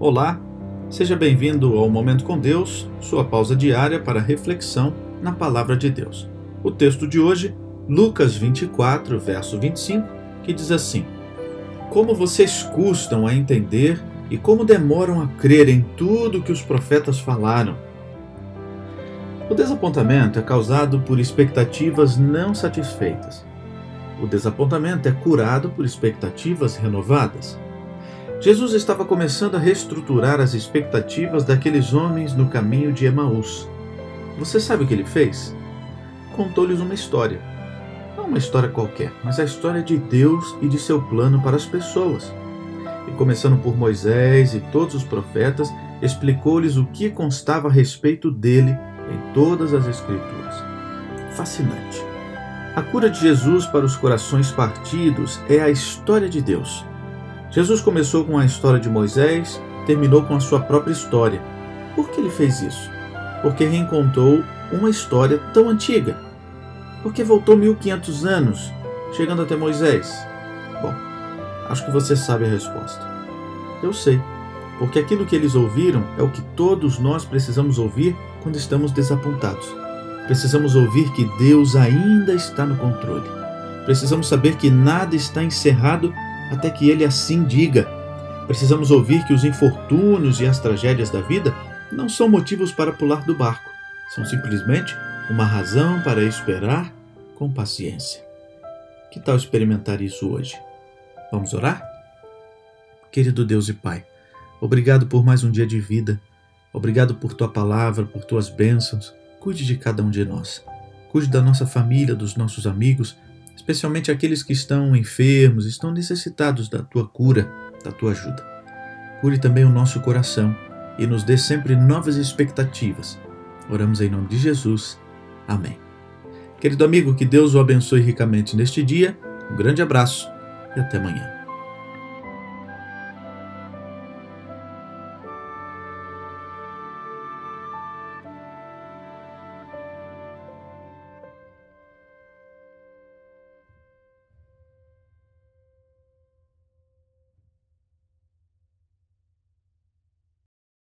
Olá, seja bem-vindo ao Momento com Deus, sua pausa diária para reflexão na Palavra de Deus. O texto de hoje, Lucas 24, verso 25, que diz assim: Como vocês custam a entender e como demoram a crer em tudo que os profetas falaram. O desapontamento é causado por expectativas não satisfeitas. O desapontamento é curado por expectativas renovadas. Jesus estava começando a reestruturar as expectativas daqueles homens no caminho de Emaús. Você sabe o que ele fez? Contou-lhes uma história. Não uma história qualquer, mas a história de Deus e de seu plano para as pessoas. E começando por Moisés e todos os profetas, explicou-lhes o que constava a respeito dele em todas as Escrituras. Fascinante. A cura de Jesus para os corações partidos é a história de Deus Jesus começou com a história de Moisés, terminou com a sua própria história. Por que ele fez isso? Porque reencontrou uma história tão antiga. Porque voltou 1500 anos, chegando até Moisés. Bom, acho que você sabe a resposta. Eu sei, porque aquilo que eles ouviram é o que todos nós precisamos ouvir quando estamos desapontados. Precisamos ouvir que Deus ainda está no controle. Precisamos saber que nada está encerrado até que ele assim diga. Precisamos ouvir que os infortúnios e as tragédias da vida não são motivos para pular do barco, são simplesmente uma razão para esperar com paciência. Que tal experimentar isso hoje? Vamos orar? Querido Deus e Pai, obrigado por mais um dia de vida. Obrigado por tua palavra, por tuas bênçãos. Cuide de cada um de nós. Cuide da nossa família, dos nossos amigos especialmente aqueles que estão enfermos, estão necessitados da tua cura, da tua ajuda. Cure também o nosso coração e nos dê sempre novas expectativas. Oramos em nome de Jesus. Amém. Querido amigo, que Deus o abençoe ricamente neste dia. Um grande abraço e até amanhã.